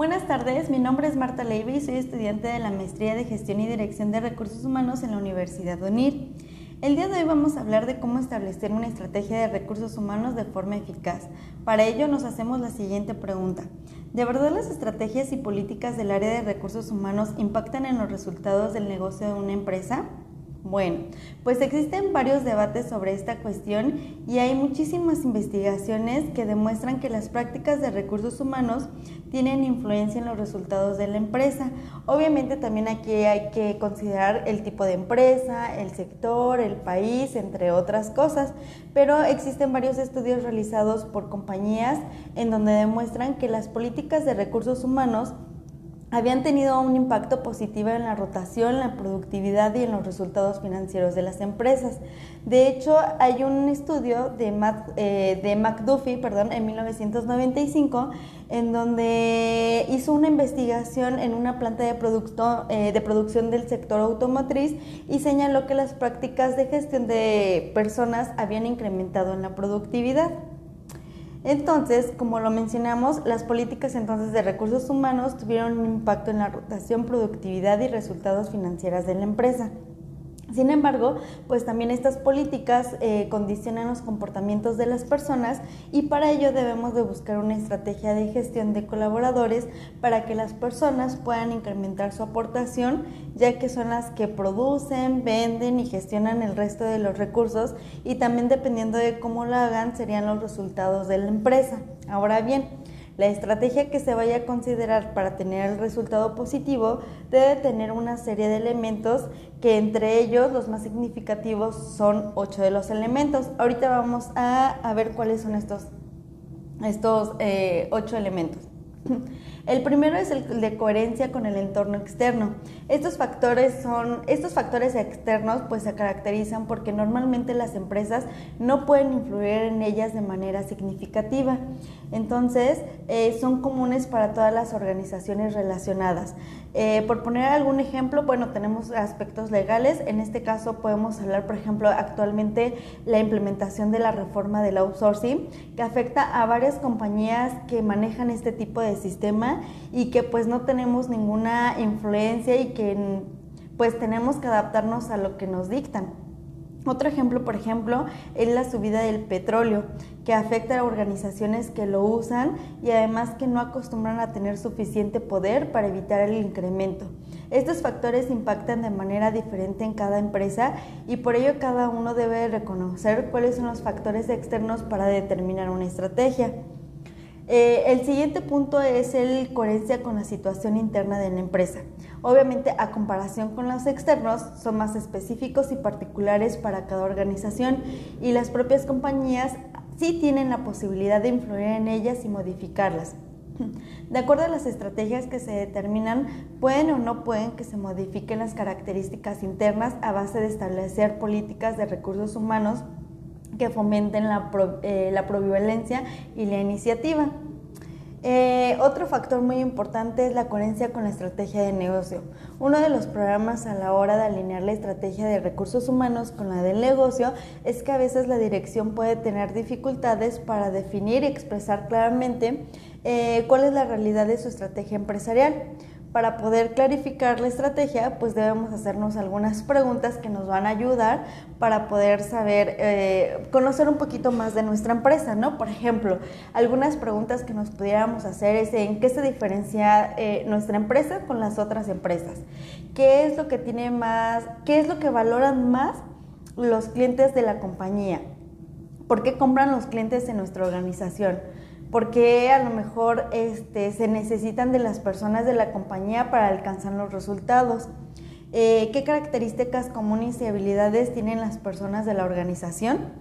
Buenas tardes, mi nombre es Marta Leiva y soy estudiante de la Maestría de Gestión y Dirección de Recursos Humanos en la Universidad UNIR. El día de hoy vamos a hablar de cómo establecer una estrategia de recursos humanos de forma eficaz. Para ello nos hacemos la siguiente pregunta. ¿De verdad las estrategias y políticas del área de recursos humanos impactan en los resultados del negocio de una empresa? Bueno, pues existen varios debates sobre esta cuestión y hay muchísimas investigaciones que demuestran que las prácticas de recursos humanos tienen influencia en los resultados de la empresa. Obviamente también aquí hay que considerar el tipo de empresa, el sector, el país, entre otras cosas, pero existen varios estudios realizados por compañías en donde demuestran que las políticas de recursos humanos habían tenido un impacto positivo en la rotación, la productividad y en los resultados financieros de las empresas. De hecho, hay un estudio de, eh, McDuffie perdón, en 1995 en donde hizo una investigación en una planta eh, de producción del sector automotriz y señaló que las prácticas de gestión de personas habían incrementado en la productividad. Entonces, como lo mencionamos, las políticas entonces de recursos humanos tuvieron un impacto en la rotación, productividad y resultados financieros de la empresa. Sin embargo, pues también estas políticas eh, condicionan los comportamientos de las personas y para ello debemos de buscar una estrategia de gestión de colaboradores para que las personas puedan incrementar su aportación, ya que son las que producen, venden y gestionan el resto de los recursos y también dependiendo de cómo lo hagan serían los resultados de la empresa. Ahora bien, la estrategia que se vaya a considerar para tener el resultado positivo debe tener una serie de elementos que entre ellos los más significativos son ocho de los elementos. Ahorita vamos a, ver cuáles son estos, estos eh, ocho elementos. El primero es el de coherencia con el entorno externo. Estos factores son, estos factores externos pues se caracterizan porque normalmente las empresas no pueden influir en ellas de manera significativa. Entonces, eh, son comunes para todas las organizaciones relacionadas. Eh, por poner algún ejemplo, bueno, tenemos aspectos legales. En este caso podemos hablar, por ejemplo, actualmente la implementación de la reforma del outsourcing, que afecta a varias compañías que manejan este tipo de y que pues no tenemos ninguna influencia y que pues tenemos que adaptarnos a lo que nos dictan. Otro ejemplo, por ejemplo, es la subida del petróleo, que afecta a organizaciones que lo usan y además que no acostumbran a tener suficiente poder para evitar el incremento. Estos factores impactan de manera diferente en cada empresa y por ello cada uno debe reconocer cuáles son los factores externos para determinar una estrategia. Eh, el siguiente punto es el coherencia con la situación interna de la empresa. Obviamente, a comparación con los externos, son más específicos y particulares para cada organización y las propias compañías sí tienen la posibilidad de influir en ellas y modificarlas. De acuerdo a las estrategias que se determinan, pueden o no pueden que se modifiquen las características internas a base de establecer políticas de recursos humanos que fomenten la, pro, eh, y la iniciativa. Eh, otro factor muy importante es la coherencia con la estrategia de negocio. Uno de los programas a la hora de alinear la estrategia de recursos humanos con la del negocio es que a veces la dirección puede tener dificultades para definir y expresar claramente eh, cuál es la realidad de su estrategia empresarial. Para poder clarificar la estrategia, pues debemos hacernos algunas preguntas que nos van a ayudar para poder saber, eh, conocer un poquito más de nuestra empresa, ¿no? Por ejemplo, algunas preguntas que nos pudiéramos hacer es en qué se diferencia eh, nuestra empresa con las otras empresas, qué es lo que tiene más, qué es lo que valoran más los clientes de la compañía, por qué compran los clientes en nuestra organización porque a lo mejor este, se necesitan de las personas de la compañía para alcanzar los resultados. Eh, ¿Qué características comunes y habilidades tienen las personas de la organización?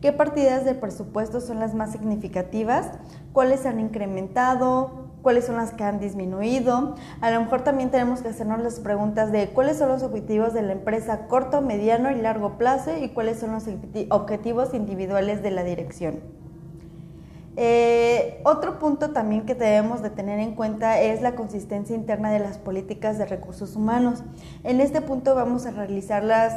¿Qué partidas de presupuesto son las más significativas? ¿Cuáles han incrementado? ¿Cuáles son las que han disminuido? A lo mejor también tenemos que hacernos las preguntas de cuáles son los objetivos de la empresa corto, mediano y largo plazo y cuáles son los objetivos individuales de la dirección. Eh, otro punto también que debemos de tener en cuenta es la consistencia interna de las políticas de recursos humanos. En este punto vamos a realizar las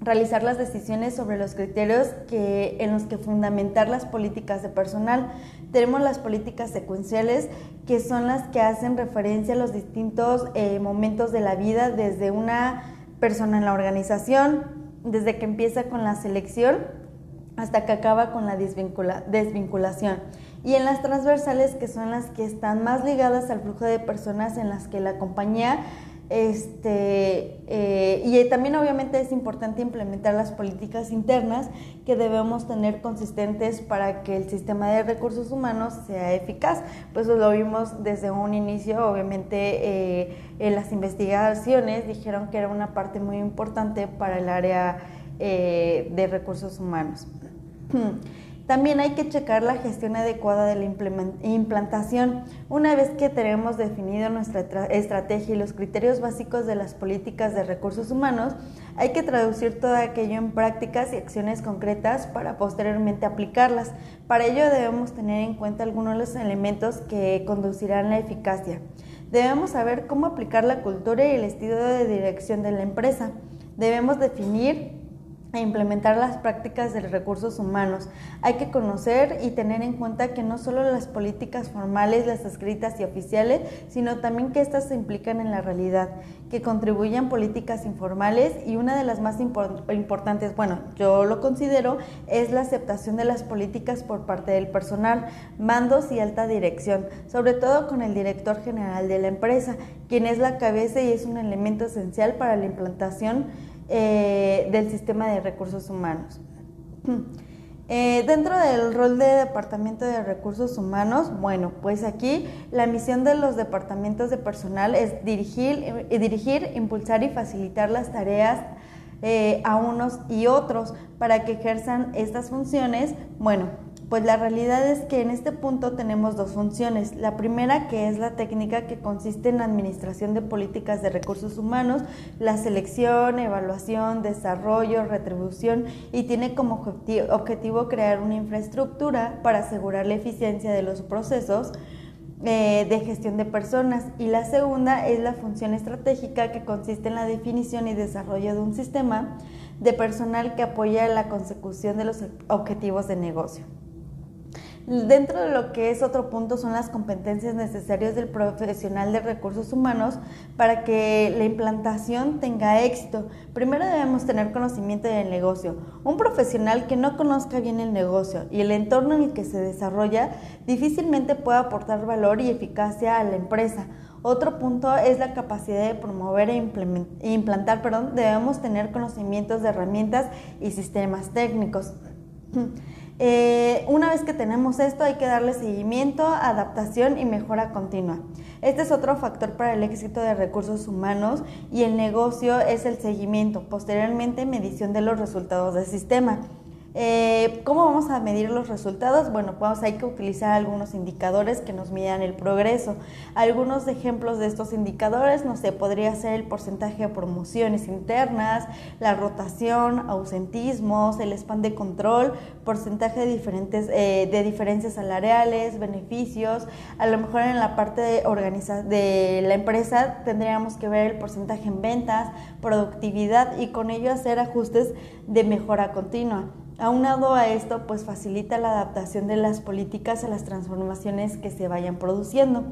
realizar las decisiones sobre los criterios que, en los que fundamentar las políticas de personal. Tenemos las políticas secuenciales, que son las que hacen referencia a los distintos eh, momentos de la vida desde una persona en la organización, desde que empieza con la selección hasta que acaba con la desvinculación. Y en las transversales, que son las que están más ligadas al flujo de personas en las que la compañía este, eh, y también obviamente es importante implementar las políticas internas que debemos tener consistentes para que el sistema de recursos humanos sea eficaz. Pues lo vimos desde un inicio, obviamente eh, en las investigaciones dijeron que era una parte muy importante para el área eh, de recursos humanos. También hay que checar la gestión adecuada de la implantación. Una vez que tenemos definido nuestra estrategia y los criterios básicos de las políticas de recursos humanos, hay que traducir todo aquello en prácticas y acciones concretas para posteriormente aplicarlas. Para ello debemos tener en cuenta algunos de los elementos que conducirán la eficacia. Debemos saber cómo aplicar la cultura y el estilo de dirección de la empresa. Debemos definir e implementar las prácticas de recursos humanos. Hay que conocer y tener en cuenta que no solo las políticas formales, las escritas y oficiales, sino también que éstas se implican en la realidad, que contribuyan políticas informales y una de las más importantes, bueno, yo lo considero, es la aceptación de las políticas por parte del personal, mandos y alta dirección, sobre todo con el director general de la empresa, quien es la cabeza y es un elemento esencial para la implantación eh, del sistema de recursos humanos. Eh, dentro del rol de Departamento de Recursos Humanos, bueno, pues aquí la misión de los departamentos de personal es dirigir, eh, dirigir impulsar y facilitar las tareas a unos y otros para que ejerzan estas funciones. Bueno, pues la realidad es que en este punto tenemos dos funciones. La primera que es la técnica que consiste en la administración de políticas de recursos humanos, la selección, evaluación, desarrollo, retribución y tiene como objetivo crear una infraestructura para asegurar la eficiencia de los procesos eh, de gestión de personas y la segunda es la función estratégica que consiste en la definición y desarrollo de un sistema de personal que apoya la consecución de los objetivos de negocio. Dentro de lo que es otro punto son las competencias necesarias del profesional de recursos humanos para que la implantación tenga éxito. Primero debemos tener conocimiento del negocio. Un profesional que no conozca bien el negocio y el entorno en el que se desarrolla difícilmente puede aportar valor y eficacia a la empresa. Otro punto es la capacidad de promover e, implantar. Perdón, debemos tener conocimientos de herramientas y sistemas técnicos. Eh, una vez que tenemos esto hay que darle seguimiento, adaptación y mejora continua. Este es otro factor para el éxito de recursos humanos y el negocio es el seguimiento, posteriormente medición de los resultados del sistema. Eh, ¿Cómo vamos a medir los resultados? Bueno, pues hay que utilizar algunos indicadores que nos midan el progreso. Algunos ejemplos de estos indicadores, no sé, podría ser el porcentaje de promociones internas, la rotación, ausentismos, el spam de control, porcentaje de, diferentes, eh, de diferencias salariales, beneficios. A lo mejor en la parte de, de la empresa tendríamos que ver el porcentaje en ventas, productividad y con ello hacer ajustes de mejora continua. Aunado a esto, pues facilita la adaptación de las políticas a las transformaciones que se vayan produciendo.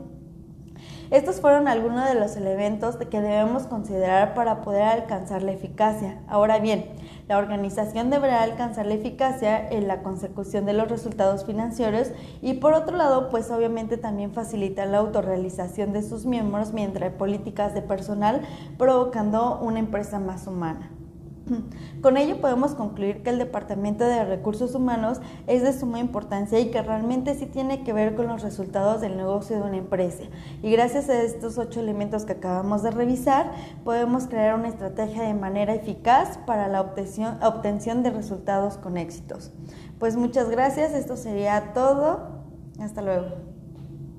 Estos fueron algunos de los elementos que debemos considerar para poder alcanzar la eficacia. Ahora bien, la organización deberá alcanzar la eficacia en la consecución de los resultados financieros y por otro lado, pues obviamente también facilita la autorrealización de sus miembros mientras políticas de personal, provocando una empresa más humana. Con ello podemos concluir que el Departamento de Recursos Humanos es de suma importancia y que realmente sí tiene que ver con los resultados del negocio de una empresa. Y gracias a estos ocho elementos que acabamos de revisar, podemos crear una estrategia de manera eficaz para la obtención, obtención de resultados con éxitos. Pues muchas gracias, esto sería todo. Hasta luego.